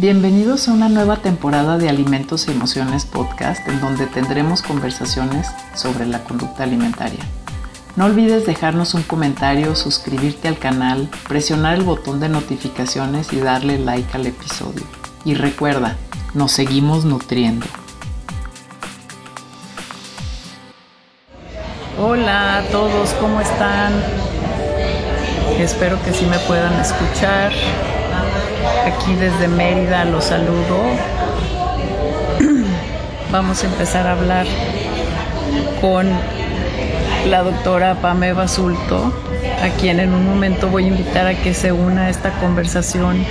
Bienvenidos a una nueva temporada de Alimentos y Emociones Podcast en donde tendremos conversaciones sobre la conducta alimentaria. No olvides dejarnos un comentario, suscribirte al canal, presionar el botón de notificaciones y darle like al episodio. Y recuerda, nos seguimos nutriendo. Hola a todos, ¿cómo están? Espero que sí me puedan escuchar. Aquí desde Mérida los saludo. Vamos a empezar a hablar con la doctora Pame Basulto, a quien en un momento voy a invitar a que se una a esta conversación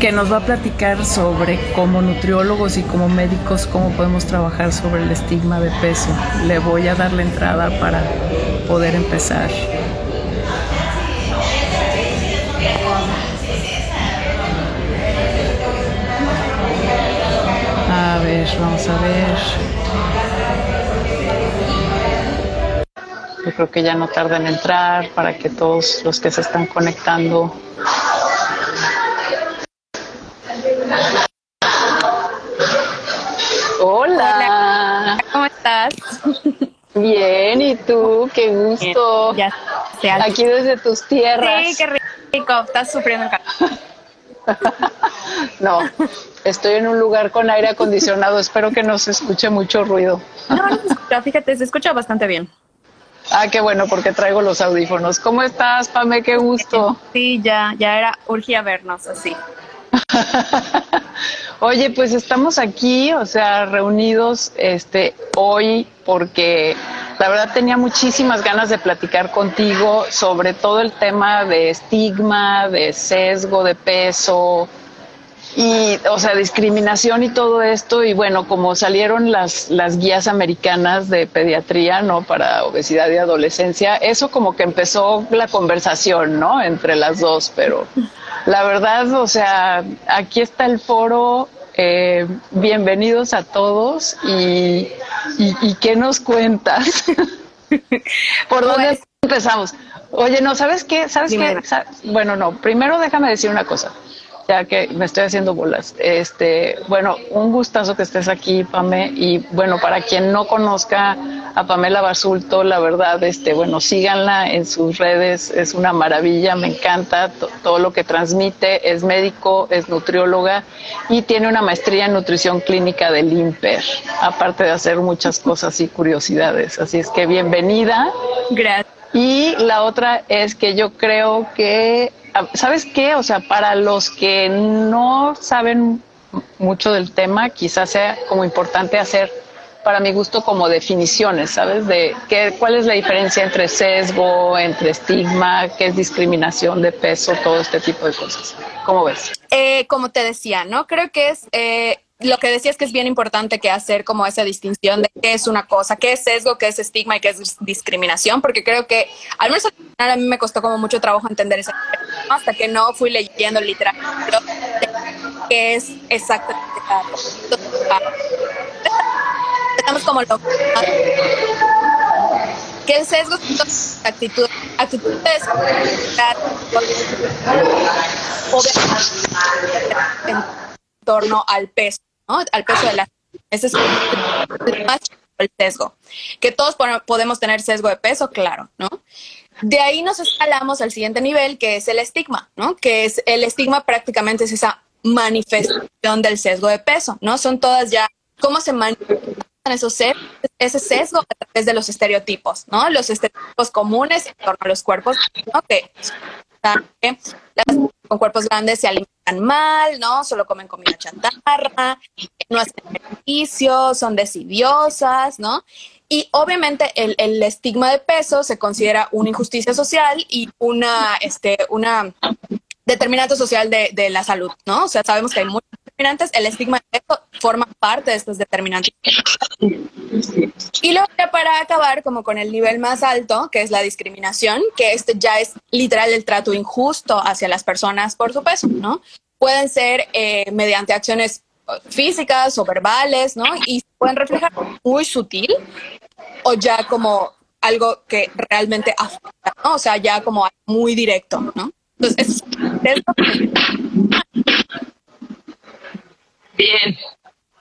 que nos va a platicar sobre como nutriólogos y como médicos cómo podemos trabajar sobre el estigma de peso. Le voy a dar la entrada para poder empezar. Vamos a ver. Yo creo que ya no tarda en entrar para que todos los que se están conectando Hola. ¿Cómo estás? Bien, ¿y tú? Qué gusto. Ya Aquí desde tus tierras. Sí, qué rico. Estás sufriendo No, estoy en un lugar con aire acondicionado. Espero que no se escuche mucho ruido. No, no se escucha. Fíjate, se escucha bastante bien. Ah, qué bueno, porque traigo los audífonos. ¿Cómo estás, Pame? Qué gusto. Sí, ya, ya era, urgía vernos así. Oye, pues estamos aquí, o sea, reunidos este hoy porque la verdad tenía muchísimas ganas de platicar contigo sobre todo el tema de estigma, de sesgo de peso y o sea, discriminación y todo esto y bueno, como salieron las las guías americanas de pediatría, ¿no? para obesidad y adolescencia, eso como que empezó la conversación, ¿no? entre las dos, pero la verdad, o sea, aquí está el foro. Eh, bienvenidos a todos y, y, ¿qué nos cuentas? ¿Por dónde pues empezamos? Oye, no, ¿sabes qué? ¿Sabes qué? Bueno, no, primero déjame decir una cosa ya que me estoy haciendo bolas. Este, bueno, un gustazo que estés aquí, Pame. Y bueno, para quien no conozca a Pamela Basulto, la verdad, este, bueno, síganla en sus redes, es una maravilla, me encanta todo lo que transmite. Es médico, es nutrióloga y tiene una maestría en nutrición clínica del IMPER, aparte de hacer muchas cosas y curiosidades. Así es que bienvenida. Gracias. Y la otra es que yo creo que ¿sabes qué? O sea, para los que no saben mucho del tema, quizás sea como importante hacer, para mi gusto, como definiciones, ¿sabes? De qué, cuál es la diferencia entre sesgo, entre estigma, qué es discriminación de peso, todo este tipo de cosas. ¿Cómo ves? Eh, como te decía, ¿no? Creo que es... Eh, lo que decías que es bien importante que hacer como esa distinción de qué es una cosa, qué es sesgo, qué es estigma y qué es discriminación, porque creo que al menos a mí me costó como mucho trabajo entender eso hasta que no fui leyendo literatura qué es exactamente estamos como que el sesgo es actitud, actitudes torno al peso al peso de la... Ese es el sesgo. Que todos podemos tener sesgo de peso, claro, ¿no? De ahí nos escalamos al siguiente nivel, que es el estigma, ¿no? Que es el estigma prácticamente es esa manifestación del sesgo de peso, ¿no? Son todas ya, ¿cómo se manifiestan esos ese sesgo a través de los estereotipos, ¿no? Los estereotipos comunes en torno a los cuerpos, ¿no? Que las con cuerpos grandes se alimentan mal, ¿no? Solo comen comida chatarra, no hacen ejercicio, son desidiosas, ¿no? Y obviamente el, el, estigma de peso se considera una injusticia social y una, este, una determinante social de, de la salud, ¿no? O sea, sabemos que hay muchos el estigma de peso forma parte de estos determinantes. Y luego para acabar como con el nivel más alto, que es la discriminación, que este ya es literal el trato injusto hacia las personas por su peso, ¿no? Pueden ser eh, mediante acciones físicas o verbales, ¿no? Y pueden reflejar muy sutil o ya como algo que realmente afecta, ¿no? O sea, ya como muy directo, ¿no? Entonces, Bien.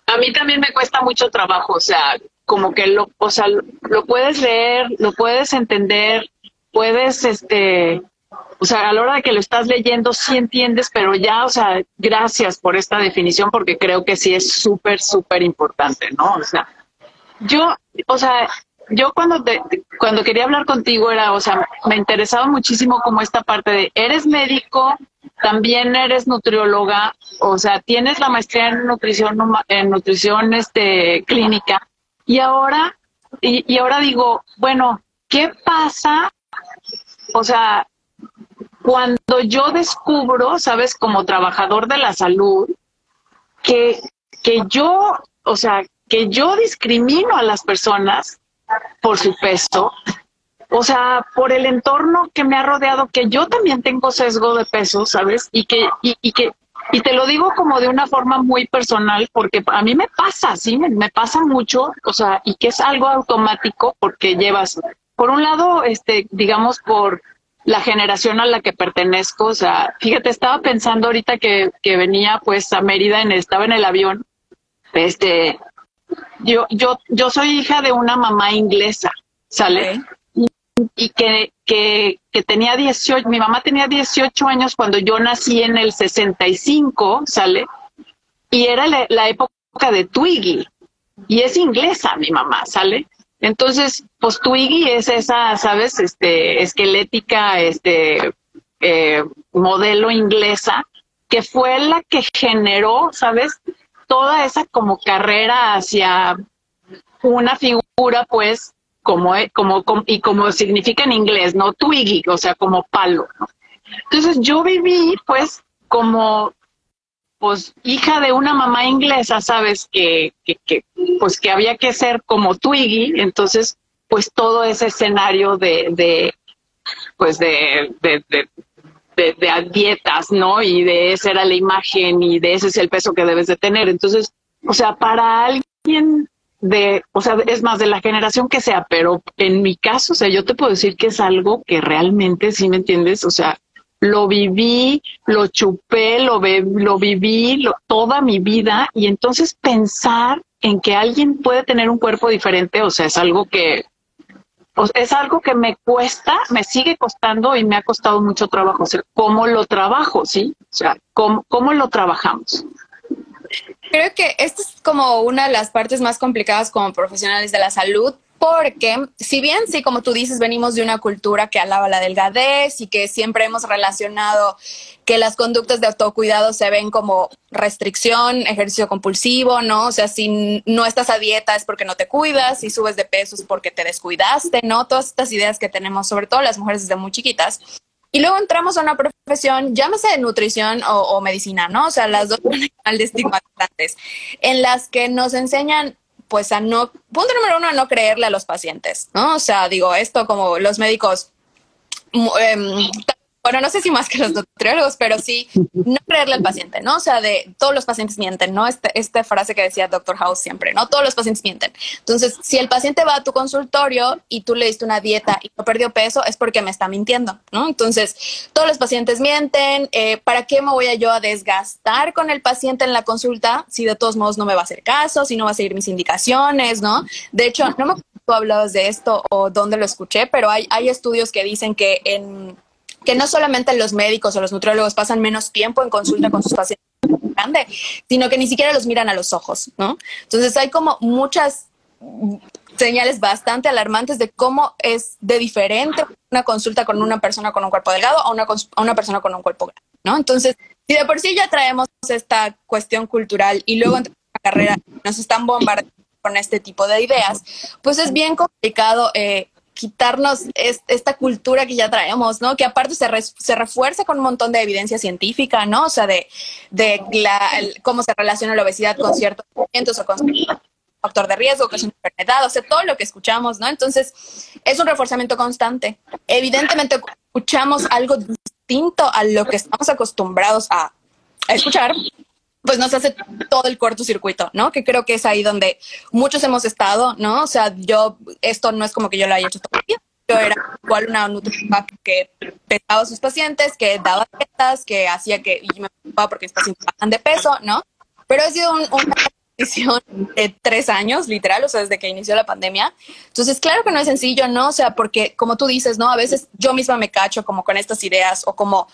A mí también me cuesta mucho trabajo, o sea, como que lo, o sea, lo puedes leer, lo puedes entender, puedes, este, o sea, a la hora de que lo estás leyendo sí entiendes, pero ya, o sea, gracias por esta definición porque creo que sí es súper, súper importante, ¿no? O sea, yo, o sea, yo cuando te, cuando quería hablar contigo era, o sea, me interesaba muchísimo como esta parte de, eres médico, también eres nutrióloga, o sea, tienes la maestría en nutrición, en nutrición este, clínica, y ahora, y, y ahora digo, bueno, ¿qué pasa? O sea, cuando yo descubro, sabes, como trabajador de la salud, que, que yo, o sea, que yo discrimino a las personas por su peso, o sea, por el entorno que me ha rodeado, que yo también tengo sesgo de peso, ¿sabes? Y que, y, que, y te lo digo como de una forma muy personal, porque a mí me pasa, sí, me, me, pasa mucho, o sea, y que es algo automático porque llevas, por un lado, este, digamos, por la generación a la que pertenezco, o sea, fíjate, estaba pensando ahorita que, que venía pues a Mérida, en, estaba en el avión, este, yo, yo, yo soy hija de una mamá inglesa, ¿sale? Y, que, que, que, tenía 18, mi mamá tenía 18 años cuando yo nací en el 65, ¿sale? Y era la, época de Twiggy. Y es inglesa mi mamá, ¿sale? Entonces, pues Twiggy es esa, ¿sabes? Este, esquelética, este, eh, modelo inglesa, que fue la que generó, ¿sabes? Toda esa como carrera hacia una figura, pues, como, e, como, y como significa en inglés, ¿no? Twiggy, o sea, como palo. Entonces yo viví, pues, como, pues, hija de una mamá inglesa, ¿sabes? Que, que, que pues, que había que ser como Twiggy, entonces, pues, todo ese escenario de, de pues, de, de, de de, dietas, ¿no? Y de esa era la imagen y de ese es el peso que debes de tener. Entonces, o sea, para alguien de, o sea, es más de la generación que sea, pero en mi caso, o sea, yo te puedo decir que es algo que realmente, ¿sí me entiendes? O sea, lo viví, lo chupé, lo, lo viví toda mi vida y entonces pensar en que alguien puede tener un cuerpo diferente, o sea, es algo que, es algo que me cuesta, me sigue costando y me ha costado mucho trabajo. O sea, ¿cómo lo trabajo? ¿Sí? O sea, ¿cómo, cómo lo trabajamos? Creo que esta es como una de las partes más complicadas como profesionales de la salud, porque si bien sí, como tú dices, venimos de una cultura que alaba la delgadez y que siempre hemos relacionado que las conductas de autocuidado se ven como restricción, ejercicio compulsivo, ¿no? O sea, si no estás a dieta es porque no te cuidas, si subes de peso es porque te descuidaste, ¿no? Todas estas ideas que tenemos, sobre todo las mujeres desde muy chiquitas. Y luego entramos a una profesión, llámese de nutrición o, medicina, ¿no? O sea, las dos de estigmatizantes, en las que nos enseñan pues a no, punto número uno, a no creerle a los pacientes, ¿no? O sea, digo, esto como los médicos, eh, bueno, no sé si más que los nutriólogos, pero sí no creerle al paciente, ¿no? O sea, de todos los pacientes mienten, ¿no? Este, esta frase que decía Dr. House siempre, ¿no? Todos los pacientes mienten. Entonces, si el paciente va a tu consultorio y tú le diste una dieta y no perdió peso, es porque me está mintiendo, ¿no? Entonces, todos los pacientes mienten. Eh, ¿Para qué me voy a yo a desgastar con el paciente en la consulta si de todos modos no me va a hacer caso, si no va a seguir mis indicaciones, ¿no? De hecho, no me acuerdo tú hablabas de esto o dónde lo escuché, pero hay, hay estudios que dicen que en que no solamente los médicos o los nutriólogos pasan menos tiempo en consulta con sus pacientes grande, sino que ni siquiera los miran a los ojos, ¿no? Entonces hay como muchas señales bastante alarmantes de cómo es de diferente una consulta con una persona con un cuerpo delgado a una, a una persona con un cuerpo grande, ¿no? Entonces, si de por sí ya traemos esta cuestión cultural y luego en la carrera nos están bombardeando con este tipo de ideas, pues es bien complicado eh, quitarnos esta cultura que ya traemos, ¿no? Que aparte se, refuerza con un montón de evidencia científica, ¿no? O sea, de, cómo se relaciona la obesidad con ciertos movimientos o con factor de riesgo, que es una enfermedad, o sea, todo lo que escuchamos, ¿no? Entonces, es un reforzamiento constante. Evidentemente, escuchamos algo distinto a lo que estamos acostumbrados a escuchar, pues nos hace todo el cortocircuito, ¿no? Que creo que es ahí donde muchos hemos estado, ¿no? O sea, yo, esto no es como que yo lo haya hecho todo el día. Yo era igual una nutrióloga que pesaba a sus pacientes, que daba dietas, que hacía que, y me preocupaba porque mis pacientes bajan de peso, ¿no? pero ha sido un, decisión de tres años, literal, o sea, desde que inició la pandemia. Entonces, claro que no es sencillo, ¿no? O sea, porque como tú dices, ¿no? A veces yo misma me cacho como con estas ideas o como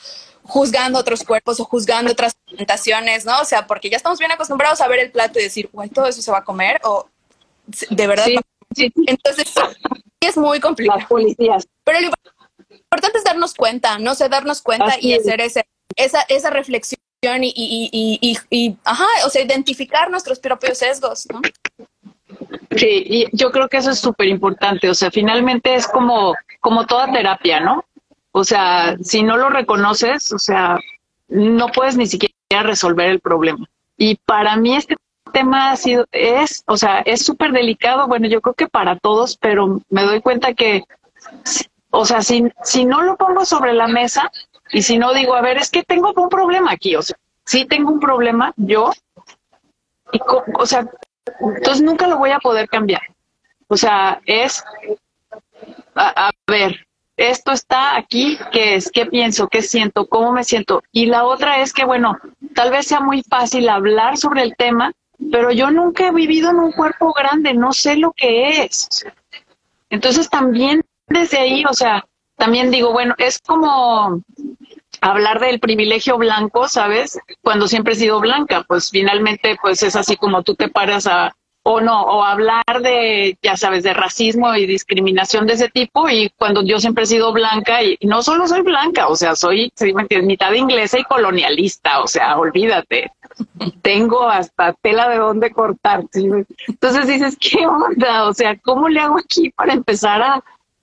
juzgando otros cuerpos o juzgando otras presentaciones, ¿no? O sea, porque ya estamos bien acostumbrados a ver el plato y decir, güey, todo eso se va a comer o de verdad. Sí, Entonces, es muy complicado. Las policías. Pero lo importante es darnos cuenta, no sé, darnos cuenta y hacer ese, esa, esa reflexión y, y, y, y, ajá, o sea, identificar nuestros propios sesgos. Sí, y yo creo que eso es súper importante. O sea, finalmente es como, como toda terapia, ¿no? O sea, si no lo reconoces, o sea, no puedes ni siquiera resolver el problema. Y para mí este tema ha sido, es, o sea, es súper delicado, bueno, yo creo que para todos, pero me doy cuenta que, o sea, si, si no lo pongo sobre la mesa y si no digo, a ver, es que tengo un problema aquí, o sea, sí tengo un problema yo, y, o sea, entonces nunca lo voy a poder cambiar. O sea, es, a ver, esto está aquí, ¿qué es? ¿Qué pienso? ¿Qué siento? ¿Cómo me siento? Y la otra es que, bueno, tal vez sea muy fácil hablar sobre el tema, pero yo nunca he vivido en un cuerpo grande, no sé lo que es. Entonces también desde ahí, o sea, también digo, bueno, es como hablar del privilegio blanco, ¿sabes? Cuando siempre he sido blanca, pues finalmente pues es así como tú te paras a o no, o hablar de, ya sabes, de racismo y discriminación de ese tipo, y cuando yo siempre he sido blanca, y no solo soy blanca, o sea, soy, mitad inglesa y colonialista, o sea, olvídate, tengo hasta tela de dónde cortar. Entonces dices, ¿qué onda? O sea, ¿cómo le hago aquí para empezar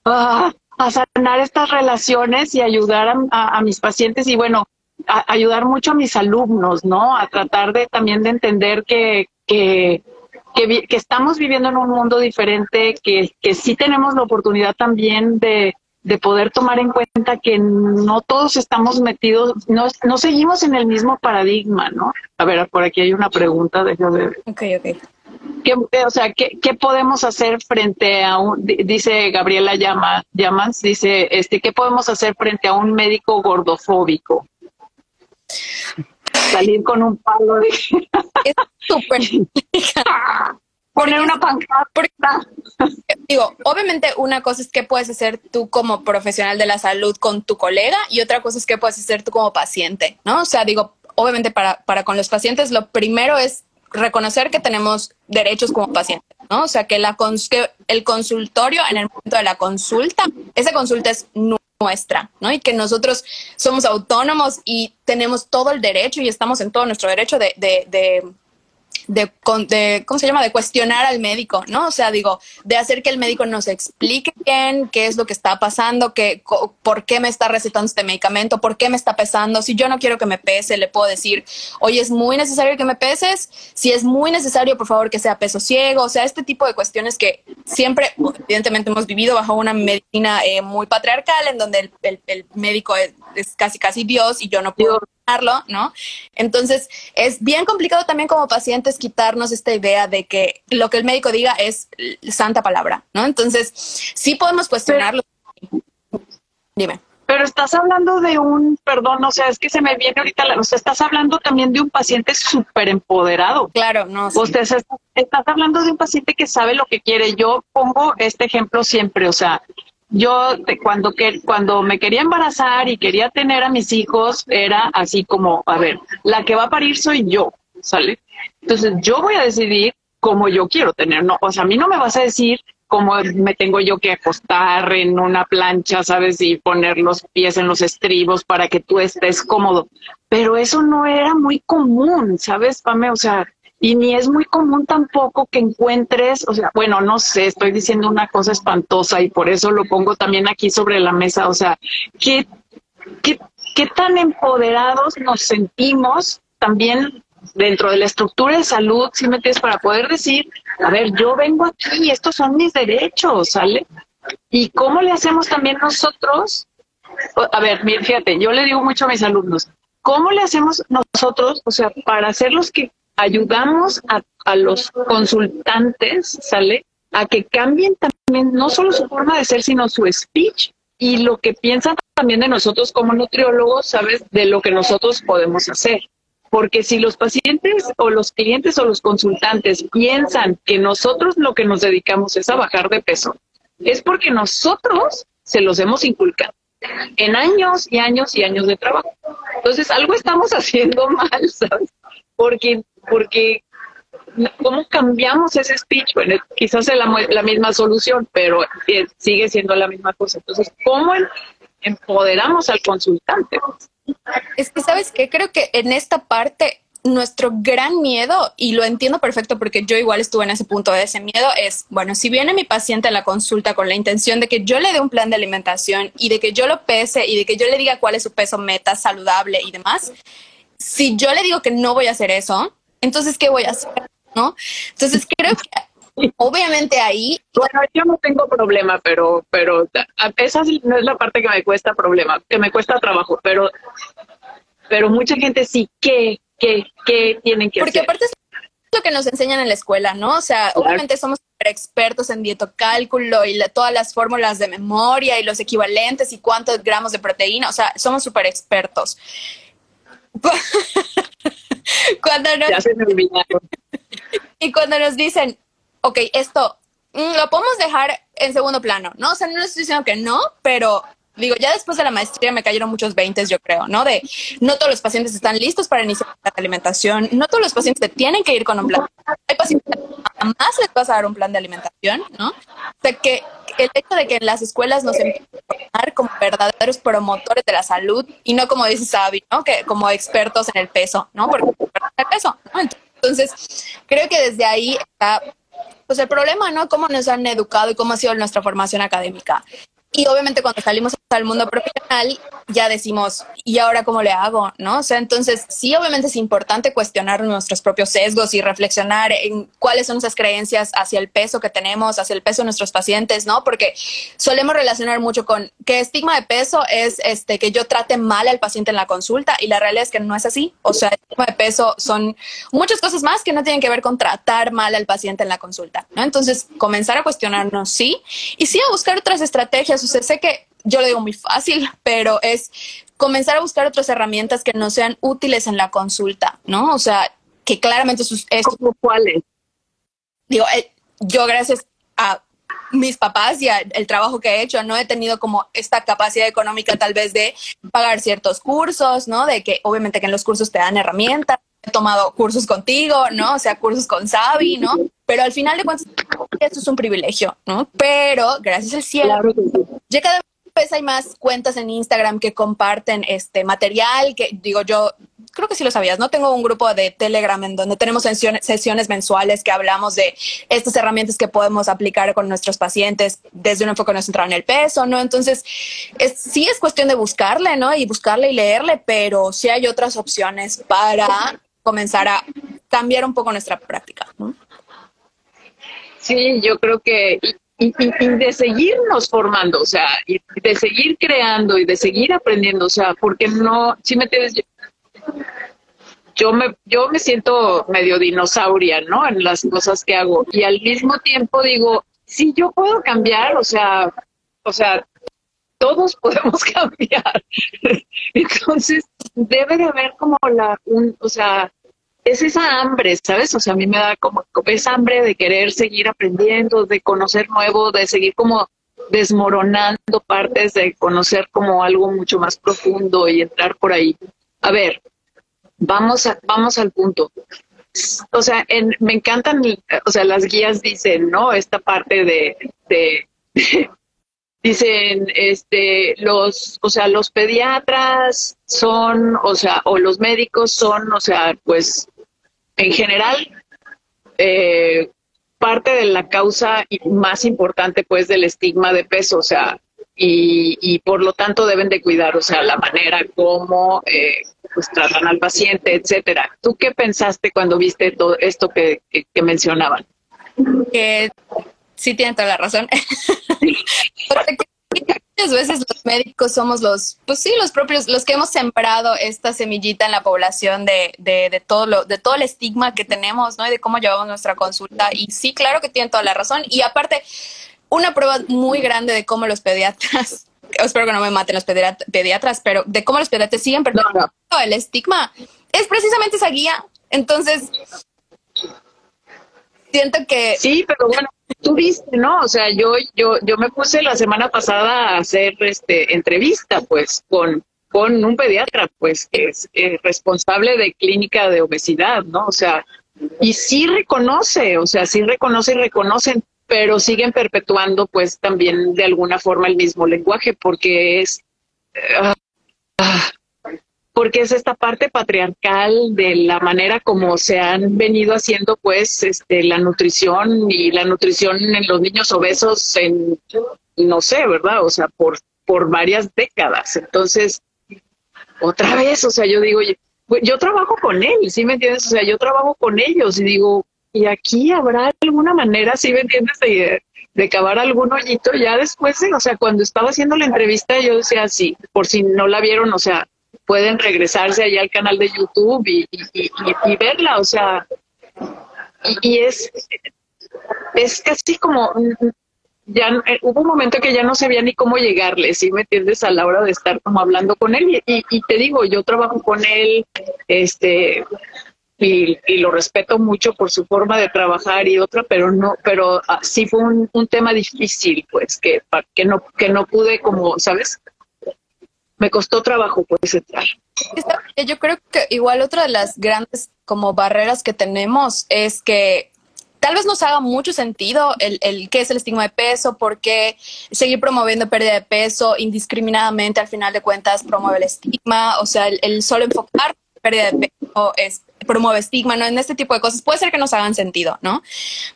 a, a, sanar estas relaciones y ayudar a, mis pacientes? Y bueno, ayudar mucho a mis alumnos, ¿no? A tratar de también de entender que, que que, estamos viviendo en un mundo diferente, que, que sí tenemos la oportunidad también de, de poder tomar en cuenta que no todos estamos metidos, no, no seguimos en el mismo paradigma, ¿no? A ver, por aquí hay una pregunta, de. Ok, ok. ¿Qué, o sea, ¿qué, ¿qué, podemos hacer frente a un, dice Gabriela Llama, Llamas, dice, este, ¿qué podemos hacer frente a un médico gordofóbico? salir con un palo de... Es súper Poner una pancarta. Digo, obviamente una cosa es que puedes hacer tú como profesional de la salud con tu colega y otra cosa es que puedes hacer tú como paciente, ¿no? O sea, digo, obviamente para, para con los pacientes lo primero es reconocer que tenemos derechos como pacientes, ¿no? O sea, que, la que el consultorio en el momento de la consulta, esa consulta es nuestra, ¿no? Y que nosotros somos autónomos y tenemos todo el derecho y estamos en todo nuestro derecho de, de, de de, de, ¿cómo se llama? De cuestionar al médico, ¿no? O sea, digo, de hacer que el médico nos explique bien qué es lo que está pasando, qué, por qué me está recetando este medicamento, por qué me está pesando. Si yo no quiero que me pese, le puedo decir, oye, es muy necesario que me peses. Si es muy necesario, por favor, que sea peso ciego. O sea, este tipo de cuestiones que siempre, evidentemente, hemos vivido bajo una medicina eh, muy patriarcal, en donde el, el, médico es, es, casi, casi Dios y yo no puedo ¿no? Entonces, es bien complicado también como pacientes quitarnos esta idea de que lo que el médico diga es santa palabra, ¿no? Entonces, sí podemos cuestionarlo. Dime. Pero estás hablando de un, perdón, o sea, es que se me viene ahorita, o sea, estás hablando también de un paciente súper empoderado. Claro, no. Sí. Usted estás hablando de un paciente que sabe lo que quiere. Yo pongo este ejemplo siempre, o sea, yo cuando, que, cuando me quería embarazar y quería tener a mis hijos, era así como, a ver, la que va a parir soy yo, ¿sale? Entonces yo voy a decidir cómo yo quiero tener, no, o sea, a mí no me vas a decir cómo me tengo yo que acostar en una plancha, ¿sabes? Y poner los pies en los estribos para que tú estés cómodo. Pero eso no era muy común, ¿sabes, Pame? O sea, y ni es muy común tampoco que encuentres, o sea, bueno, no sé, estoy diciendo una cosa espantosa y por eso lo pongo también aquí sobre la mesa, o sea, ¿qué, qué, qué tan empoderados nos sentimos también dentro de la estructura de salud, si me entiendes, para poder decir, a ver, yo vengo aquí, estos son mis derechos, ¿sale? ¿Y cómo le hacemos también nosotros? A ver, fíjate, yo le digo mucho a mis alumnos, ¿cómo le hacemos nosotros, o sea, para ser los que ayudamos a, a los consultantes, ¿sale? A que cambien también no solo su forma de ser, sino su speech y lo que piensan también de nosotros como nutriólogos, ¿sabes? De lo que nosotros podemos hacer. porque si los pacientes o los clientes o los consultantes piensan que nosotros lo que nos dedicamos es a bajar de peso, es porque nosotros se los hemos inculcado en años y años y años de trabajo. Entonces, algo estamos haciendo mal, ¿sabes? Porque, porque ¿cómo cambiamos ese speech? Bueno, quizás es la, misma solución, pero eh, sigue siendo la misma cosa. Entonces, ¿cómo empoderamos al consultante? Es que, ¿sabes qué? Creo que en esta parte nuestro gran miedo, y lo entiendo perfecto porque yo igual estuve en ese punto de ese miedo, es, bueno, si viene mi paciente a la consulta con la intención de que yo le dé un plan de alimentación y de que yo lo pese y de que yo le diga cuál es su peso meta saludable y demás, si yo le digo que no voy a hacer eso, entonces, ¿qué voy a hacer? ¿No? Entonces, creo que obviamente ahí. Bueno, yo no tengo problema, pero, pero esa no es la parte que me cuesta problema, que me cuesta trabajo, pero, pero mucha gente sí, ¿qué? ¿Qué, qué tienen que Porque hacer? Porque aparte es lo que nos enseñan en la escuela, ¿no? O sea, obviamente somos expertos en dietocálculo y todas las fórmulas de memoria y los equivalentes y cuántos gramos de proteína, o sea, somos súper expertos. cuando nos, ya se me olvidaron. y cuando nos dicen, ok, esto mm, lo podemos dejar en segundo plano, ¿no? O sea, no estoy diciendo que no, pero digo, ya después de la maestría me cayeron muchos veintes, yo creo, ¿no? De no todos los pacientes están listos para iniciar la alimentación, no todos los pacientes tienen que ir con un plan. Hay pacientes que jamás les vas a dar un plan de alimentación, ¿no? O sea, que el hecho de que en las escuelas nos empiecen a formar como verdaderos promotores de la salud y no como dice Sabi, ¿no? Que como expertos en el peso, ¿no? Porque el peso, ¿no? Entonces, creo que desde ahí está pues el problema, ¿no? Cómo nos han educado y cómo ha sido nuestra formación académica. Y obviamente cuando salimos al mundo profesional ya decimos, ¿y ahora cómo le hago? ¿No? O sea, entonces sí, obviamente es importante cuestionar nuestros propios sesgos y reflexionar en cuáles son nuestras creencias hacia el peso que tenemos, hacia el peso de nuestros pacientes, ¿no? Porque solemos relacionar mucho con que estigma de peso es este que yo trate mal al paciente en la consulta y la realidad es que no es así. O sea, estigma de peso son muchas cosas más que no tienen que ver con tratar mal al paciente en la consulta, ¿no? Entonces, comenzar a cuestionarnos, sí, y sí a buscar otras estrategias sé que yo lo digo muy fácil, pero es comenzar a buscar otras herramientas que no sean útiles en la consulta, ¿no? O sea, que claramente sus... ¿Cuáles? Digo, eh, yo gracias a mis papás y al trabajo que he hecho, no he tenido como esta capacidad económica tal vez de pagar ciertos cursos, ¿no? De que obviamente que en los cursos te dan herramientas. He tomado cursos contigo, ¿no? O sea, cursos con Sabi, ¿no? Pero al final de cuentas, esto es un privilegio, ¿no? Pero gracias al cielo, ya cada vez hay más cuentas en Instagram que comparten este material, que digo yo, creo que sí lo sabías, ¿no? Tengo un grupo de Telegram en donde tenemos sesiones, mensuales que hablamos de estas herramientas que podemos aplicar con nuestros pacientes desde un enfoque no centrado en el peso, ¿no? Entonces, es, sí es cuestión de buscarle, ¿no? Y buscarle y leerle, pero sí hay otras opciones para comenzar a cambiar un poco nuestra práctica. Sí, yo creo que y, de seguirnos formando, o sea, y de seguir creando y de seguir aprendiendo, o sea, porque no, si me tienes, yo me, yo me siento medio dinosauria, ¿no? En las cosas que hago y al mismo tiempo digo, sí, yo puedo cambiar, o sea, o sea, todos podemos cambiar. Entonces, debe de haber como la, un, o sea, es esa hambre, ¿sabes? O sea, a mí me da como, esa hambre de querer seguir aprendiendo, de conocer nuevo, de seguir como desmoronando partes, de conocer como algo mucho más profundo y entrar por ahí. A ver, vamos, a, vamos al punto. O sea, me encantan, o sea, las guías dicen, ¿no? Esta parte de dicen, este, los, o sea, los pediatras son, o sea, o los médicos son, o sea, pues en general, eh, parte de la causa más importante pues del estigma de peso, o sea, y, por lo tanto deben de cuidar, o sea, la manera como eh, pues tratan al paciente, etcétera. ¿Tú qué pensaste cuando viste todo esto que, que, mencionaban? Que sí tienen toda la razón. Muchas veces los médicos somos los, pues sí, los propios, los que hemos sembrado esta semillita en la población de, de, de, todo lo, de todo el estigma que tenemos, ¿no? Y de cómo llevamos nuestra consulta. Y sí, claro que tienen toda la razón. Y aparte, una prueba muy grande de cómo los pediatras, espero que no me maten los pediatras, pero de cómo los pediatras siguen perdiendo el estigma es precisamente esa guía. Entonces, siento que... Sí, pero bueno, tú viste, ¿no? O sea, yo, yo, yo me puse la semana pasada a hacer este entrevista, pues, con, con un pediatra, pues, que es eh, responsable de clínica de obesidad, ¿no? O sea, y sí reconoce, o sea, sí reconoce y reconocen, pero siguen perpetuando, pues, también de alguna forma el mismo lenguaje, porque es... ah, ah, porque es esta parte patriarcal de la manera como se han venido haciendo pues este la nutrición y la nutrición en los niños obesos en no sé, ¿verdad? O sea, por por varias décadas. Entonces, otra vez, o sea, yo digo, yo, yo trabajo con él, ¿sí me entiendes? O sea, yo trabajo con ellos y digo, y aquí habrá alguna manera, ¿sí me entiendes? De, de cavar algún hoyito ya después, o sea, cuando estaba haciendo la entrevista yo decía, sí, por si no la vieron, o sea, pueden regresarse allá al canal de YouTube y, verla, o sea, y, es, es casi como, ya eh, hubo un momento que ya no sabía ni cómo llegarle, ¿sí me entiendes? A la hora de estar como hablando con él. Y, te digo, yo trabajo con él, este, y, y, lo respeto mucho por su forma de trabajar y otra, pero no, pero ah, sí fue un, un, tema difícil, pues, que, que no, que no pude como, ¿sabes? Me costó trabajo pues entrar. Yo creo que igual otra de las grandes como barreras que tenemos es que tal vez nos haga mucho sentido el, qué es el estigma de peso, porque seguir promoviendo pérdida de peso indiscriminadamente al final de cuentas promueve el estigma, o sea, el, el solo enfocar pérdida de peso es promueve estigma, ¿no? En este tipo de cosas puede ser que nos hagan sentido, ¿no?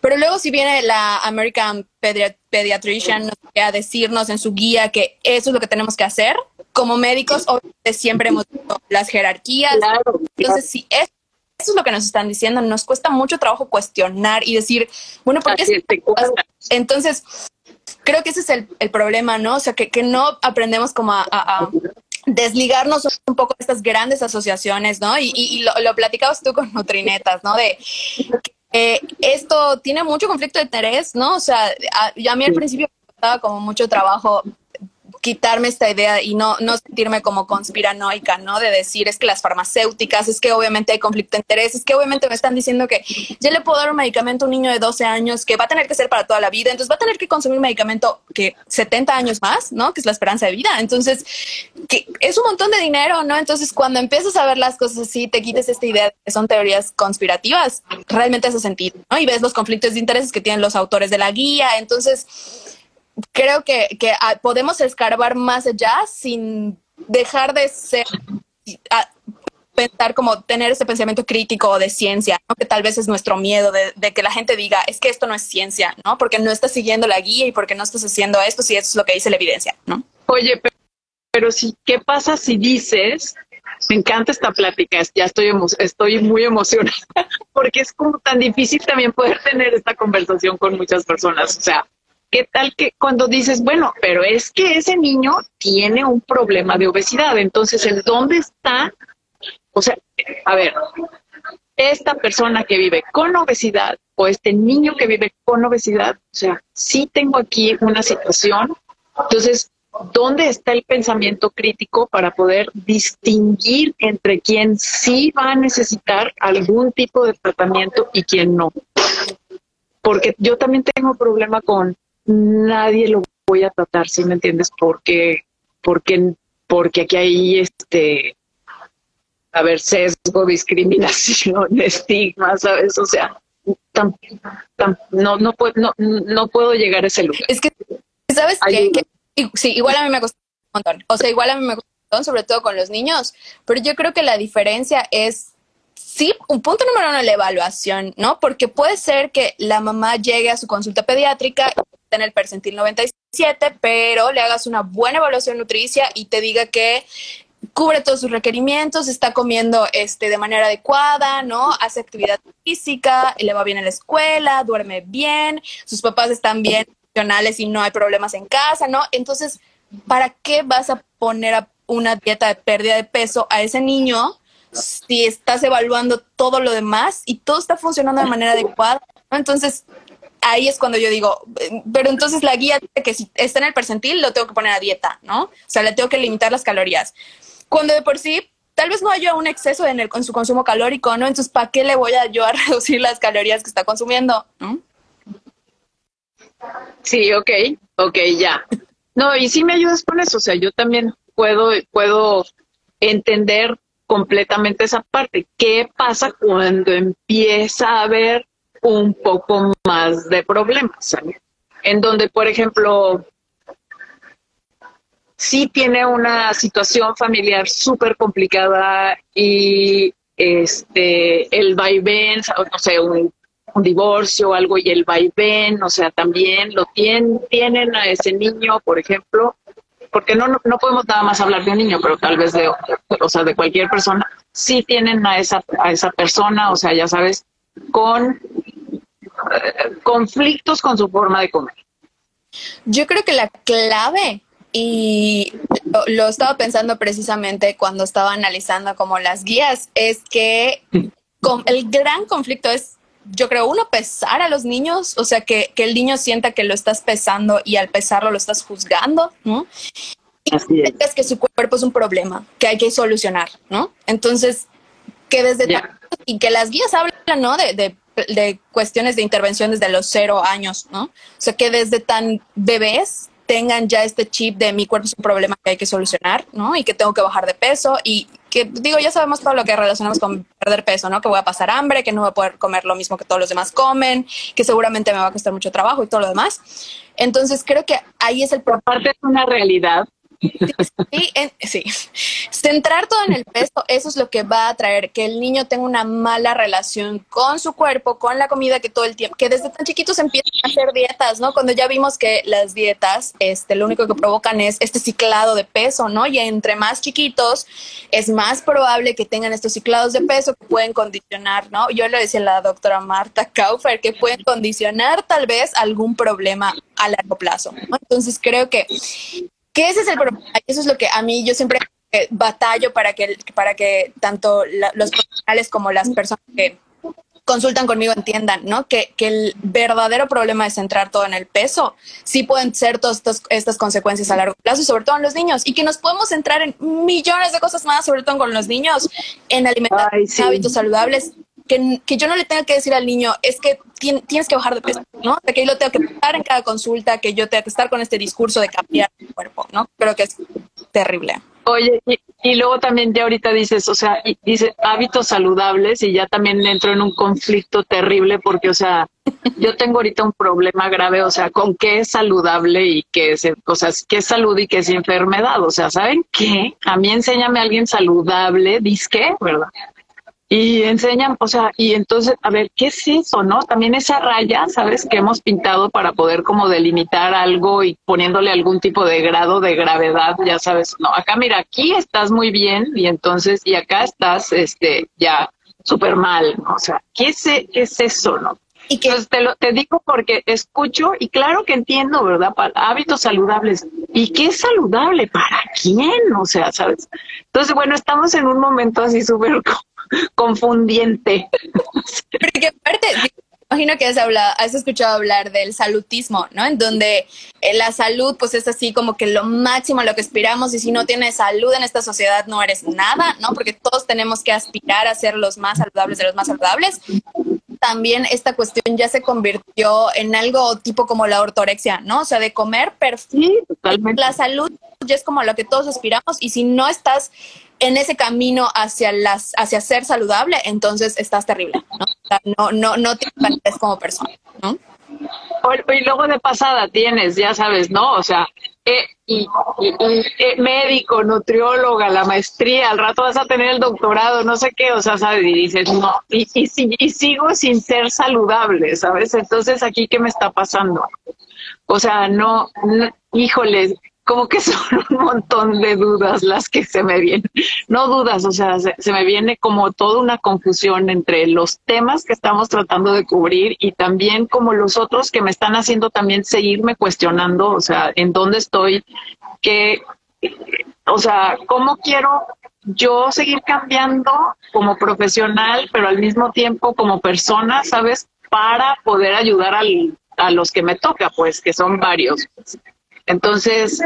Pero luego si viene la American Pediatrician a decirnos en su guía que eso es lo que tenemos que hacer, como médicos obviamente siempre hemos visto las jerarquías. Entonces, si eso, es lo que nos están diciendo, nos cuesta mucho trabajo cuestionar y decir, bueno, ¿por qué? Entonces, creo que ese es el, el, problema, ¿no? O sea, que, que no aprendemos como a, a desligarnos un poco de estas grandes asociaciones, ¿no? Y, y, y lo, lo, platicabas tú con Nutrinetas, ¿no? De eh, esto tiene mucho conflicto de interés, ¿no? O sea, a, yo a mí al principio me costaba como mucho trabajo quitarme esta idea y no, no sentirme como conspiranoica, ¿no? De decir, es que las farmacéuticas, es que obviamente hay conflicto de interés, es que obviamente me están diciendo que yo le puedo dar un medicamento a un niño de 12 años que va a tener que ser para toda la vida, entonces va a tener que consumir medicamento que 70 años más, ¿no? Que es la esperanza de vida. Entonces, que es un montón de dinero, ¿no? Entonces, cuando empiezas a ver las cosas así, te quites esta idea de que son teorías conspirativas, realmente hace sentido, ¿no? Y ves los conflictos de intereses que tienen los autores de la guía, entonces creo que, que ah, podemos escarbar más allá sin dejar de ser, a, pensar como tener ese pensamiento crítico de ciencia, ¿no? que tal vez es nuestro miedo de, que la gente diga, es que esto no es ciencia, ¿no? Porque no estás siguiendo la guía y porque no estás haciendo esto si eso es lo que dice la evidencia, ¿no? Oye, pero, pero sí, ¿qué pasa si dices, me encanta esta plática, ya estoy, estoy muy emocionada, porque es como tan difícil también poder tener esta conversación con muchas personas, o sea, ¿Qué tal que cuando dices, bueno, pero es que ese niño tiene un problema de obesidad? Entonces, ¿en dónde está? O sea, a ver, esta persona que vive con obesidad o este niño que vive con obesidad, o sea, sí tengo aquí una situación. Entonces, ¿dónde está el pensamiento crítico para poder distinguir entre quien sí va a necesitar algún tipo de tratamiento y quien no? Porque yo también tengo problema con nadie lo voy a tratar, ¿sí me entiendes? Porque, porque, porque aquí hay este, a ver, sesgo, discriminación, estigma, ¿sabes? O sea, tan, tan, no, no, puedo, no, no puedo llegar a ese lugar. Es que, ¿sabes qué? Que, sí, igual a mí me costó un montón. O sea, igual a mí me costó un montón, sobre todo con los niños, pero yo creo que la diferencia es sí, un punto número uno, la evaluación, ¿no? Porque puede ser que la mamá llegue a su consulta pediátrica en el percentil 97, pero le hagas una buena evaluación nutricia y te diga que cubre todos sus requerimientos, está comiendo este, de manera adecuada, ¿no? Hace actividad física, le va bien en la escuela, duerme bien, sus papás están bien funcionales y no hay problemas en casa, ¿no? Entonces, ¿para qué vas a poner a una dieta de pérdida de peso a ese niño si estás evaluando todo lo demás y todo está funcionando de manera adecuada? Entonces, ahí es cuando yo digo, pero entonces la guía dice que si está en el percentil, lo tengo que poner a dieta, ¿no? O sea, le tengo que limitar las calorías. Cuando de por sí tal vez no haya un exceso en, el, en su consumo calórico, ¿no? Entonces, ¿para qué le voy a yo a reducir las calorías que está consumiendo? Sí, ok, ok, ya. No, y sí me ayudas con eso, o sea, yo también puedo, puedo entender completamente esa parte. ¿Qué pasa cuando empieza a haber un poco más de problemas? En donde, por ejemplo, sí tiene una situación familiar súper complicada y este el vaivén, o sea, un, divorcio o algo y el vaivén, o sea, también lo tienen, tienen a ese niño, por ejemplo, porque no, no, podemos nada más hablar de un niño, pero tal vez de, o sea, de cualquier persona, sí tienen a esa, a esa persona, o sea, ya sabes, con eh, conflictos con su forma de comer. Yo creo que la clave y lo, estaba pensando precisamente cuando estaba analizando como las guías, es que el gran conflicto es, yo creo, uno, pesar a los niños, o sea, que, el niño sienta que lo estás pesando y al pesarlo lo estás juzgando, ¿no? Y es. que su cuerpo es un problema que hay que solucionar, ¿no? Entonces, que desde y que las guías hablan, ¿no? De, de, de cuestiones de intervención desde los cero años, ¿no? O sea, que desde tan bebés tengan ya este chip de mi cuerpo es un problema que hay que solucionar, ¿no? Y que tengo que bajar de peso y que digo, ya sabemos todo lo que relacionamos con perder peso, ¿no? Que voy a pasar hambre, que no voy a poder comer lo mismo que todos los demás comen, que seguramente me va a costar mucho trabajo y todo lo demás. Entonces creo que ahí es el problema. Aparte es una realidad Sí, sí, Centrar todo en el peso, eso es lo que va a traer que el niño tenga una mala relación con su cuerpo, con la comida que todo el tiempo, que desde tan chiquitos empiezan a hacer dietas, ¿no? Cuando ya vimos que las dietas, este, lo único que provocan es este ciclado de peso, ¿no? Y entre más chiquitos es más probable que tengan estos ciclados de peso que pueden condicionar, ¿no? Yo le decía a la doctora Marta Kaufer que pueden condicionar tal vez algún problema a largo plazo. ¿no? Entonces creo que que ese es el problema. Eso es lo que a mí yo siempre batallo para que, para que tanto los profesionales como las personas que consultan conmigo entiendan, ¿no? Que, que, el verdadero problema es centrar todo en el peso. Sí pueden ser todas estas, estas consecuencias a largo plazo, y sobre todo en los niños, y que nos podemos centrar en millones de cosas más, sobre todo con los niños, en alimentación, hábitos saludables, que, que, yo no le tenga que decir al niño, es que tienes que bajar de peso, ¿no? que yo lo tengo que estar en cada consulta, que yo tengo que estar con este discurso de cambiar el cuerpo, ¿no? Creo que es terrible. Oye, y, luego también ya ahorita dices, o sea, dice hábitos saludables y ya también entro en un conflicto terrible porque, o sea, yo tengo ahorita un problema grave, o sea, con qué es saludable y qué es, o sea, qué es salud y qué es enfermedad. O sea, ¿saben qué? A mí enséñame a alguien saludable, disque, ¿verdad? Y enseñan, o sea, y entonces, a ver, ¿qué es eso, no? También esa raya, ¿sabes? Que hemos pintado para poder como delimitar algo y poniéndole algún tipo de grado de gravedad, ya sabes, no, acá mira, aquí estás muy bien y entonces, y acá estás, este, ya súper mal, ¿no? O sea, ¿qué es, qué es eso, no? Y que te, lo, te digo porque escucho y claro que entiendo, ¿verdad? Para hábitos saludables. ¿Y qué es saludable? ¿Para quién? O sea, ¿sabes? Entonces, bueno, estamos en un momento así súper confundiente. Porque aparte, imagino que has, hablado, has escuchado hablar del salutismo, ¿no? En donde eh, la salud, pues es así como que lo máximo a lo que aspiramos y si no tienes salud en esta sociedad no eres nada, ¿no? Porque todos tenemos que aspirar a ser los más saludables de los más saludables. También esta cuestión ya se convirtió en algo tipo como la ortorexia, ¿no? O sea, de comer perfecto. la salud ya es como lo que todos aspiramos y si no estás en ese camino hacia las hacia ser saludable, entonces estás terrible, ¿no? no, no, no te pareces como persona, ¿no? Y luego de pasada tienes, ya sabes, ¿no? O sea, eh, y, eh, médico, nutrióloga, la maestría, al rato vas a tener el doctorado, no sé qué, o sea, ¿sabes? Y dices, no, y, y, sigo sin ser saludable, ¿sabes? Entonces, ¿aquí qué me está pasando? O sea, no, no híjole, como que son un montón de dudas las que se me vienen. No dudas, o sea, se, me viene como toda una confusión entre los temas que estamos tratando de cubrir y también como los otros que me están haciendo también seguirme cuestionando, o sea, en dónde estoy, qué, o sea, cómo quiero yo seguir cambiando como profesional, pero al mismo tiempo como persona, ¿sabes? Para poder ayudar al, a los que me toca, pues, que son varios. Entonces,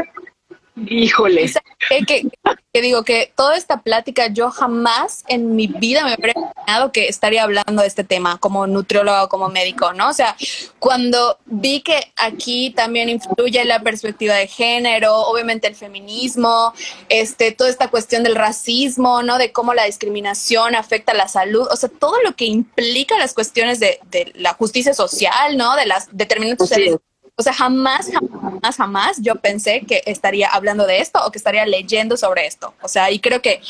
Híjole. Que, que, digo que toda esta plática yo jamás en mi vida me habría imaginado que estaría hablando de este tema como nutriólogo, como médico, ¿no? O sea, cuando vi que aquí también influye la perspectiva de género, obviamente el feminismo, este, toda esta cuestión del racismo, ¿no? De cómo la discriminación afecta a la salud, o sea, todo lo que implica las cuestiones de, de la justicia social, ¿no? De las determinantes sociales o sea, jamás, jamás, jamás yo pensé que estaría hablando de esto o que estaría leyendo sobre esto. O sea, y creo que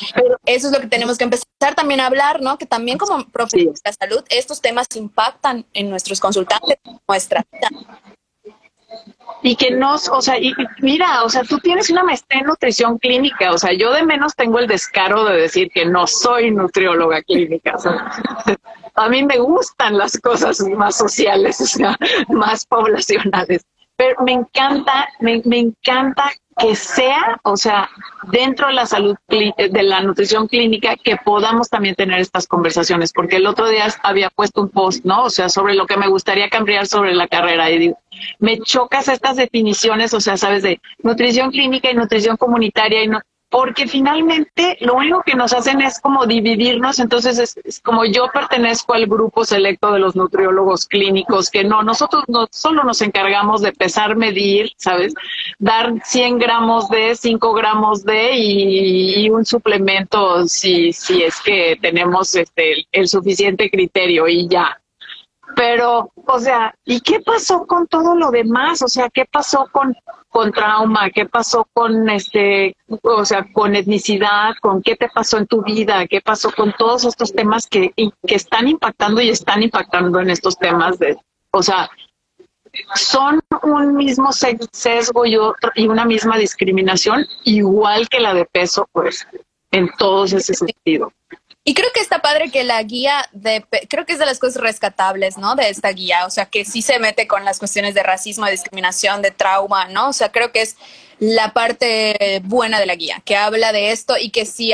eso es lo que tenemos que empezar también a hablar, ¿no? Que también como profesionales de la salud, estos temas impactan en nuestros consultantes, en nuestra vida. Y que nos, o sea, y mira, o sea, tú tienes una maestría en nutrición clínica, o sea, yo de menos tengo el descaro de decir que no soy nutrióloga clínica. O sea, a mí me gustan las cosas más sociales, o sea, más poblacionales. Pero me encanta, me, me encanta que sea, o sea, dentro de la salud, de la nutrición clínica, que podamos también tener estas conversaciones, porque el otro día había puesto un post, ¿no? O sea, sobre lo que me gustaría cambiar sobre la carrera y digo, me chocas estas definiciones, o sea, sabes, de nutrición clínica y nutrición comunitaria y no, porque finalmente lo único que nos hacen es como dividirnos, entonces es, como yo pertenezco al grupo selecto de los nutriólogos clínicos, que no, nosotros no solo nos encargamos de pesar, medir, ¿sabes? Dar 100 gramos de, 5 gramos de y, un suplemento si, si es que tenemos este, el suficiente criterio y ya, pero, o sea, ¿y qué pasó con todo lo demás? O sea, ¿qué pasó con, con trauma? ¿Qué pasó con este, o sea, con etnicidad? ¿Con qué te pasó en tu vida? ¿Qué pasó con todos estos temas que, que están impactando y están impactando en estos temas de, o sea, son un mismo sesgo y otro, y una misma discriminación, igual que la de peso, pues, en todos ese sentido. Y creo que está padre que la guía de, creo que es de las cosas rescatables, ¿no? De esta guía, o sea, que sí se mete con las cuestiones de racismo, de discriminación, de trauma, ¿no? O sea, creo que es la parte buena de la guía, que habla de esto y que sí,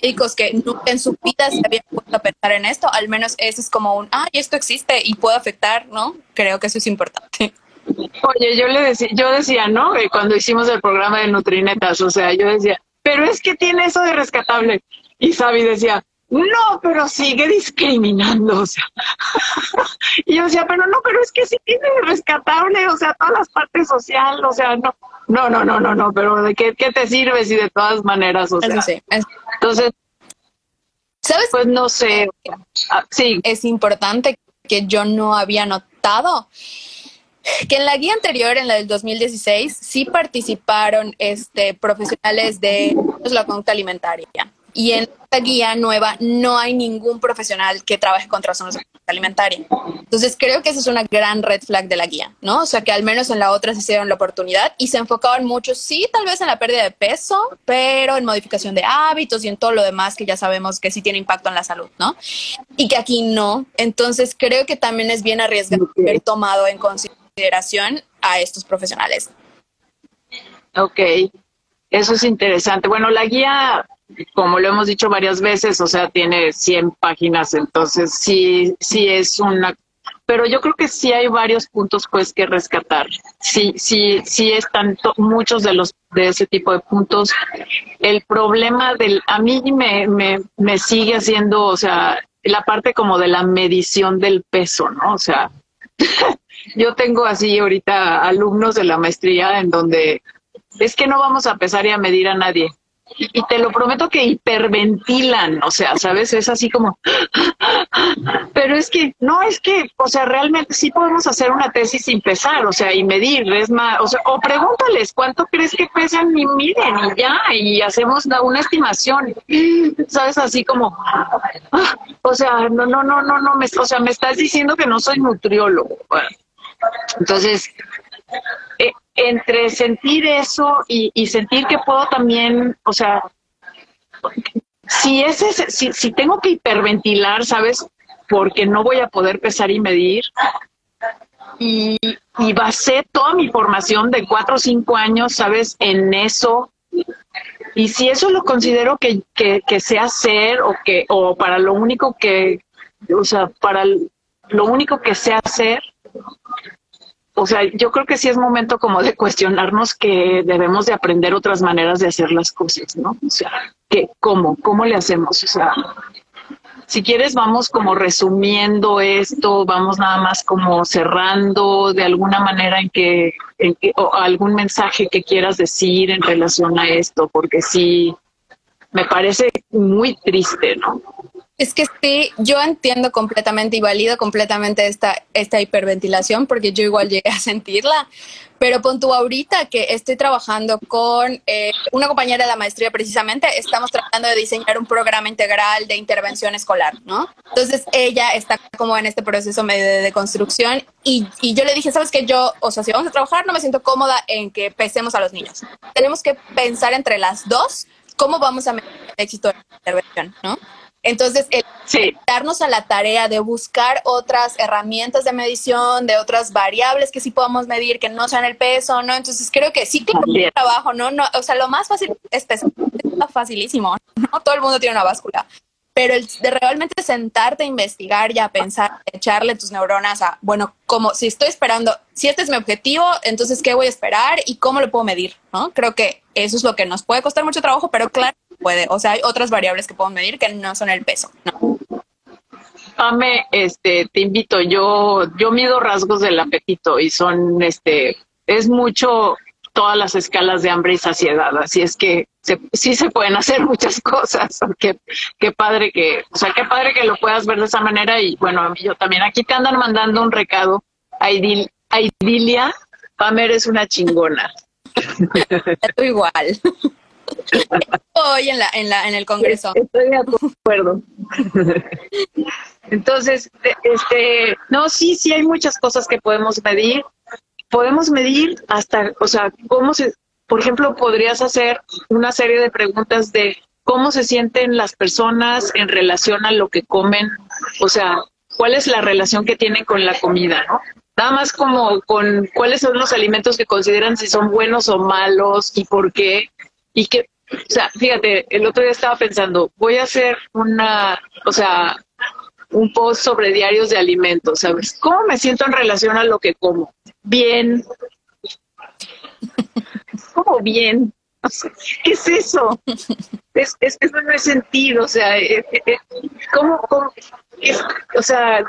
médicos que nunca en su vida se habían puesto a pensar en esto, al menos eso es como un, ah, esto existe y puede afectar, ¿no? Creo que eso es importante. Oye, yo le decía, yo decía, ¿no? Cuando hicimos el programa de Nutrinetas, o sea, yo decía, pero es que tiene eso de rescatable. Y Sabi decía, no, pero sigue discriminando, o sea. y yo decía, pero no, pero es que sí tiene rescatable, o sea, todas las partes sociales, o sea, no, no, no, no, no, no, pero ¿de qué, qué te sirve si de todas maneras, o sea? Entonces, ¿sabes? Pues no sé, ah, sí. Es importante que yo no había notado que en la guía anterior, en la del 2016, sí participaron este, profesionales de la conducta alimentaria y en esta guía nueva no hay ningún profesional que trabaje con trastornos alimentaria. Entonces creo que esa es una gran red flag de la guía, ¿no? O sea que al menos en la otra se hicieron la oportunidad y se enfocaban mucho, sí, tal vez en la pérdida de peso, pero en modificación de hábitos y en todo lo demás que ya sabemos que sí tiene impacto en la salud, ¿no? Y que aquí no. Entonces creo que también es bien arriesgado haber tomado en consideración a estos profesionales. Ok, eso es interesante. Bueno, la guía como lo hemos dicho varias veces, o sea, tiene 100 páginas, entonces sí, sí es una... Pero yo creo que sí hay varios puntos pues que rescatar. Sí, sí, sí están muchos de los de ese tipo de puntos. El problema del, a mí me, me, me sigue haciendo, o sea, la parte como de la medición del peso, ¿no? O sea, yo tengo así ahorita alumnos de la maestría en donde es que no vamos a pesar y a medir a nadie y te lo prometo que hiperventilan, o sea, ¿sabes? Es así como, pero es que, no, es que, o sea, realmente sí podemos hacer una tesis sin pesar, o sea, y medir, es más, o sea, o pregúntales cuánto crees que pesan y miden y ya, y hacemos una, estimación, ¿sabes? Así como, o sea, no, no, no, no, no, o sea, me estás diciendo que no soy nutriólogo. entonces, eh, entre sentir eso y, sentir que puedo también, o sea, si, ese, si, tengo que hiperventilar, ¿sabes? Porque no voy a poder pesar y medir. Y, y basé toda mi formación de cuatro o cinco años, ¿sabes? En eso. Y si eso lo considero que, que, que hacer o que, o para lo único que, o sea, para lo único que sé hacer, o sea, yo creo que sí es momento como de cuestionarnos que debemos de aprender otras maneras de hacer las cosas, ¿no? O sea, que cómo, cómo le hacemos, o sea, si quieres vamos como resumiendo esto, vamos nada más como cerrando de alguna manera en que, en que o algún mensaje que quieras decir en relación a esto, porque sí me parece muy triste, ¿no? Es que sí, yo entiendo completamente y valido completamente esta, esta hiperventilación porque yo igual llegué a sentirla, pero pon tú ahorita que estoy trabajando con eh, una compañera de la maestría precisamente, estamos tratando de diseñar un programa integral de intervención escolar, ¿no? Entonces ella está como en este proceso medio de, construcción y, y, yo le dije, sabes que yo, o sea, si vamos a trabajar, no me siento cómoda en que pesemos a los niños. Tenemos que pensar entre las dos cómo vamos a medir el éxito de la intervención, ¿no? Entonces, el darnos a la tarea de buscar otras herramientas de medición, de otras variables que sí podamos medir, que no sean el peso, ¿no? Entonces, creo que sí, claro, trabajo, ¿no? no O sea, lo más fácil es pesar, es facilísimo, ¿no? Todo el mundo tiene una báscula. Pero el de realmente sentarte a investigar y a pensar, echarle tus neuronas a, bueno, como si estoy esperando, si este es mi objetivo, entonces, ¿qué voy a esperar y cómo lo puedo medir? ¿no? Creo que eso es lo que nos puede costar mucho trabajo, pero claro, puede. O sea, hay otras variables que podemos medir que no son el peso. ¿no? Ame, este, te invito, yo, yo mido rasgos del apetito y son, este, es mucho todas las escalas de hambre y saciedad, así es que sí se pueden hacer muchas cosas, qué, qué padre que, o sea, qué padre que lo puedas ver de esa manera y bueno, yo también, aquí te andan mandando un recado, Aidil, Aidilia, Pamer es una chingona. Estoy igual. Hoy en, la, en, la, en el Congreso. Estoy de acuerdo. Entonces, este, no, sí, sí hay muchas cosas que podemos medir. Podemos medir hasta, o sea, cómo se, por ejemplo, podrías hacer una serie de preguntas de cómo se sienten las personas en relación a lo que comen, o sea, cuál es la relación que tienen con la comida, ¿no? Nada más como con cuáles son los alimentos que consideran si son buenos o malos y por qué, y que, o sea, fíjate, el otro día estaba pensando, voy a hacer una, o sea, un post sobre diarios de alimentos, ¿sabes? ¿Cómo me siento en relación a lo que como? Bien. ¿Cómo bien? ¿Qué es eso? Es, es, eso no es sentido, o sea, eh, eh, eh, ¿cómo, o sea,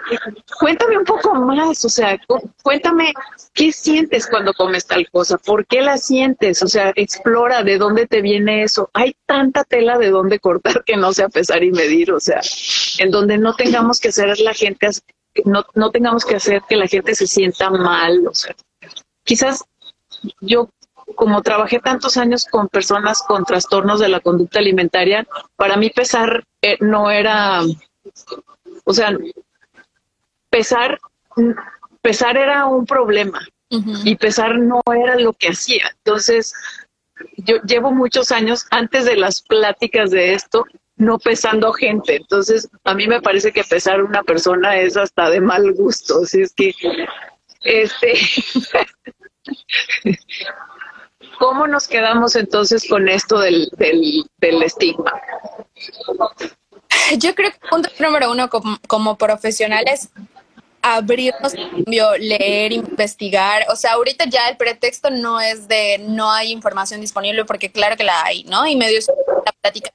cuéntame un poco más, o sea, cuéntame qué sientes cuando comes tal cosa, por qué la sientes, o sea, explora de dónde te viene eso. Hay tanta tela de dónde cortar que no sea pesar y medir, o sea, en donde no tengamos que hacer la gente, no, no tengamos que hacer que la gente se sienta mal, o sea, quizás yo como trabajé tantos años con personas con trastornos de la conducta alimentaria, para mí pesar eh, no era o sea, pesar, pesar era un problema y pesar no era lo que hacía. Entonces, yo llevo muchos años antes de las pláticas de esto no pesando gente. Entonces, a mí me parece que pesar una persona es hasta de mal gusto. Así es que, este, ¿cómo nos quedamos entonces con esto del, del, estigma? Yo creo que punto número uno como, profesionales abrirnos leer, investigar. O sea, ahorita ya el pretexto no es de no hay información disponible, porque claro que la hay, ¿no? Y medios la plática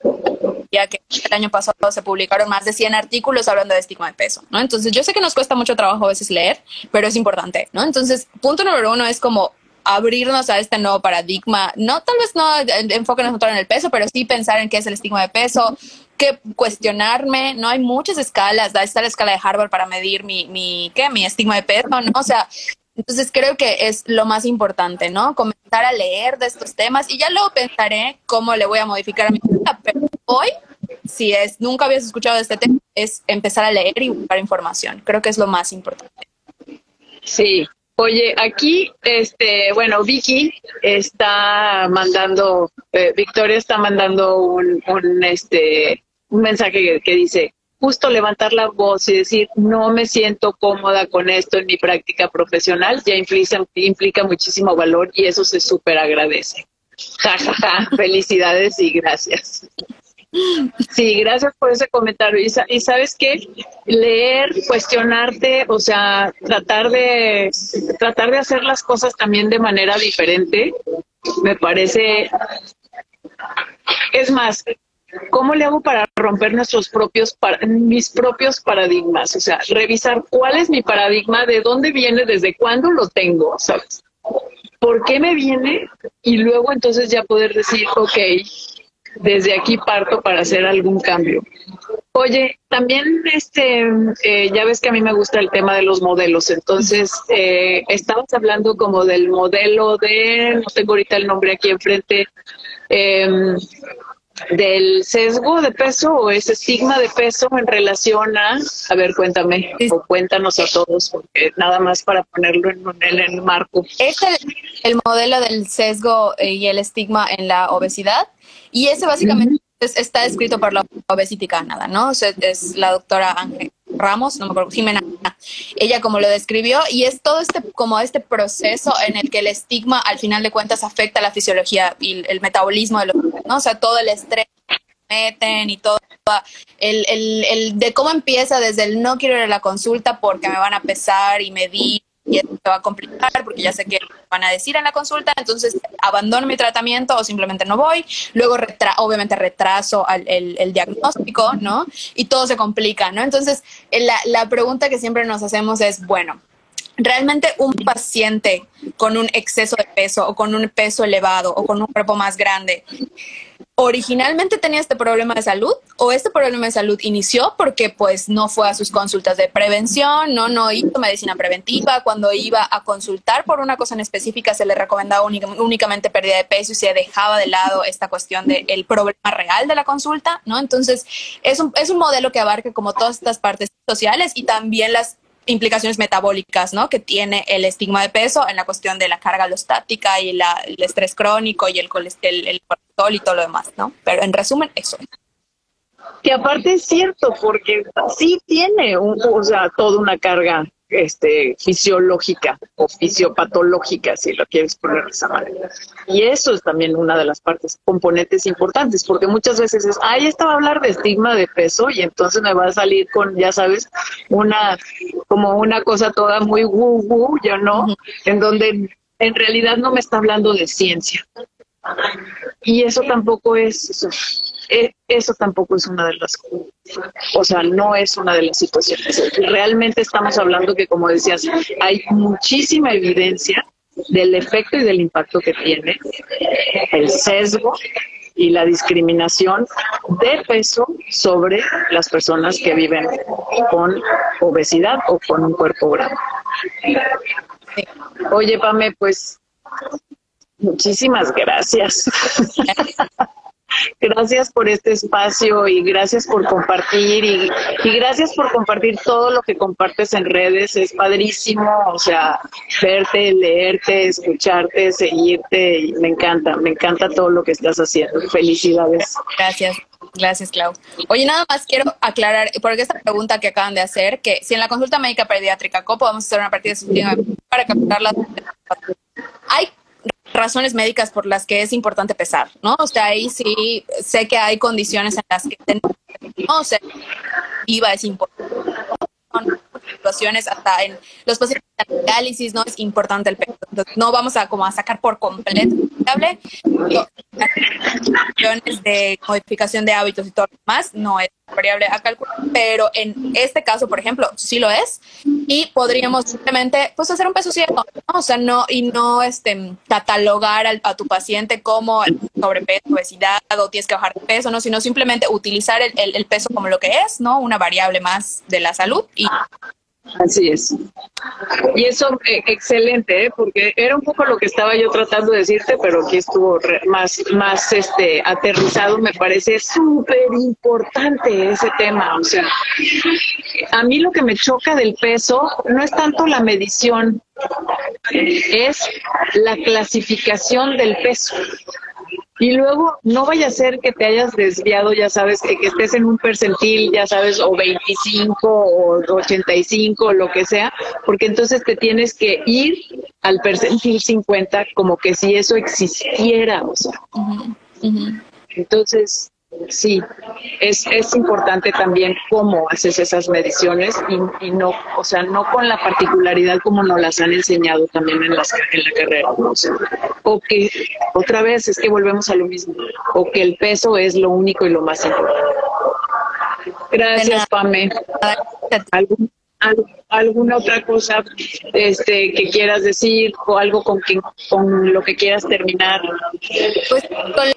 ya que el año pasado se publicaron más de 100 artículos hablando de estigma de peso, ¿no? Entonces, yo sé que nos cuesta mucho trabajo a veces leer, pero es importante, ¿no? Entonces, punto número uno es como abrirnos a este nuevo paradigma, no tal vez no nosotros en el peso, pero sí pensar en qué es el estigma de peso, que cuestionarme, ¿no? Hay muchas escalas, está la escala de Harvard para medir mi, mi, ¿qué? Mi estigma de peso, ¿no? O sea, entonces creo que es lo más importante, ¿no? Comenzar a leer de estos temas y ya luego pensaré cómo le voy a modificar a mi vida, pero hoy, si es, nunca habías escuchado de este tema, es empezar a leer y buscar información. Creo que es lo más importante. Sí, Oye, aquí, este, bueno, Vicky está mandando, eh, Victoria está mandando un, un, este, un mensaje que, dice, justo levantar la voz y decir, no me siento cómoda con esto en mi práctica profesional, ya implica, implica muchísimo valor y eso se súper agradece. Ja, felicidades y gracias. Sí, gracias por ese comentario. Y, sabes qué, leer, cuestionarte, o sea, tratar de tratar de hacer las cosas también de manera diferente, me parece. Es más, ¿cómo le hago para romper nuestros propios, mis propios paradigmas? O sea, revisar cuál es mi paradigma, de dónde viene, desde cuándo lo tengo, ¿sabes? ¿Por qué me viene? Y luego entonces ya poder decir, ok, desde aquí parto para hacer algún cambio. Oye, también este, eh, ya ves que a mí me gusta el tema de los modelos, entonces eh, estabas hablando como del modelo de, no tengo ahorita el nombre aquí enfrente, eh, del sesgo de peso o ese estigma de peso en relación a, a ver, cuéntame o cuéntanos a todos, porque nada más para ponerlo en, el marco. Es el, modelo del sesgo y el estigma en la obesidad y ese básicamente está escrito por la Obesity Canada, ¿no? es la doctora Ángel Ramos, no me acuerdo, Jimena, ella como lo describió, y es todo este, como este proceso en el que el estigma al final de cuentas afecta la fisiología y el metabolismo de los, ¿no? O sea, todo el estrés que meten y todo el, el, el de cómo empieza desde el no quiero ir a la consulta porque me van a pesar y medir y esto va a complicar porque ya sé que van a decir en la consulta, entonces abandono mi tratamiento o simplemente no voy. Luego, obviamente, retraso el, diagnóstico, ¿no? Y todo se complica, ¿no? Entonces, la, la pregunta que siempre nos hacemos es, bueno, realmente un paciente con un exceso de peso o con un peso elevado o con un cuerpo más grande originalmente tenía este problema de salud o este problema de salud inició porque pues no fue a sus consultas de prevención, no, no hizo medicina preventiva, cuando iba a consultar por una cosa en específica se le recomendaba únicamente pérdida de peso y se dejaba de lado esta cuestión del problema real de la consulta, ¿no? Entonces es un, es un modelo que abarca como todas estas partes sociales y también las implicaciones metabólicas, ¿no? Que tiene el estigma de peso en la cuestión de la carga alostática y la, el estrés crónico y el colesterol, el colesterol y todo lo demás, ¿no? Pero en resumen, eso es. Que aparte es cierto, porque sí tiene, un, o sea, toda una carga este, fisiológica o fisiopatológica, si lo quieres poner de esa manera. Y eso es también una de las partes, componentes importantes, porque muchas veces es, ahí estaba a hablar de estigma de peso y entonces me va a salir con, ya sabes, una, como una cosa toda muy woo woo, yo no, en donde en realidad no me está hablando de ciencia. Y eso tampoco es, eh, eso tampoco es una de las, o sea, no es una de las situaciones. Realmente estamos hablando que, como decías, hay muchísima evidencia del efecto y del impacto que tiene el sesgo y la discriminación de peso sobre las personas que viven con obesidad o con un cuerpo grande. Oye, Pame, pues muchísimas gracias. Gracias por este espacio y gracias por compartir y, gracias por compartir todo lo que compartes en redes. Es padrísimo, o sea, verte, leerte, escucharte, seguirte. Y me encanta, me encanta todo lo que estás haciendo. Felicidades. Gracias. Gracias, Clau. Oye, nada más quiero aclarar, porque esta pregunta que acaban de hacer, que si en la consulta médica pediátrica ¿cómo podemos hacer una partida de para captar la... Hay razones médicas por las que es importante pesar, ¿no? O sea, ahí sí sé que hay condiciones en las que no, o sea, IVA es importante. Situaciones hasta en los pacientes de análisis no es importante el peso. No vamos a como a sacar por completo de modificación de hábitos y todo lo demás no es variable a cálculo, pero en este caso, por ejemplo, sí lo es y podríamos simplemente pues hacer un peso ciego, ¿no? o sea, no y no este catalogar a tu paciente como sobrepeso, obesidad o tienes que bajar de peso, no, sino simplemente utilizar el, el, peso como lo que es, ¿no? Una variable más de la salud Así es. Y eso, eh, excelente, ¿eh? porque era un poco lo que estaba yo tratando de decirte, pero aquí estuvo más, más este, aterrizado. Me parece súper importante ese tema. O sea, a mí lo que me choca del peso no es tanto la medición, es la clasificación del peso. Y luego no vaya a ser que te hayas desviado, ya sabes, que, estés en un percentil, ya sabes, o 25 o 85 o lo que sea, porque entonces te tienes que ir al percentil 50 como que si eso existiera, o sea. Entonces, sí, es, es importante también cómo haces esas mediciones y, no, o sea, no con la particularidad como nos las han enseñado también en, las, en la carrera. O, que, otra vez, es que volvemos a lo mismo, o que el peso es lo único y lo más importante. Gracias, Pame. ¿Algún, alguna otra cosa este, que quieras decir o algo con, que, con lo que quieras terminar? Pues con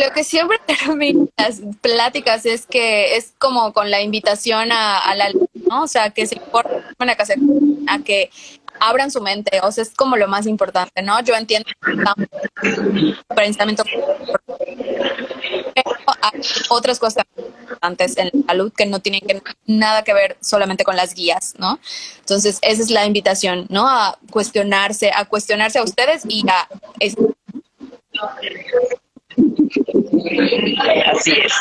lo que siempre termino las pláticas es que es como con la invitación a, la ¿no? O sea, que se importa a que abran su mente, o sea, es como lo más importante, ¿no? Yo entiendo pensamiento hay otras cosas importantes en la salud que no tienen nada que ver solamente con las guías, ¿no? Entonces, esa es la invitación, ¿no? A cuestionarse, a cuestionarse a ustedes y a... Así es.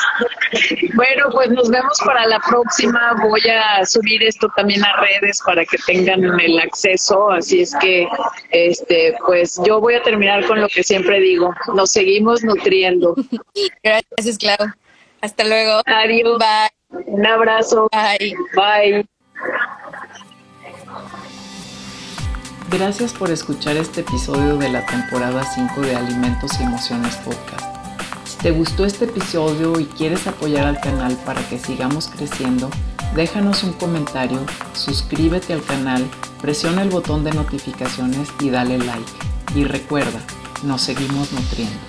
Bueno, pues nos vemos para la próxima. Voy a subir esto también a redes para que tengan el acceso. Así es que, este, pues yo voy a terminar con lo que siempre digo. Nos seguimos nutriendo. Gracias, Clau. Hasta luego. Adiós. Bye. Un abrazo. Bye. Bye. Gracias por escuchar este episodio de la temporada 5 de Alimentos y Emociones Podcast. Te gustó este episodio y quieres apoyar al canal para que sigamos creciendo, déjanos un comentario, suscríbete al canal, presiona el botón de notificaciones y dale like. Y recuerda, nos seguimos nutriendo.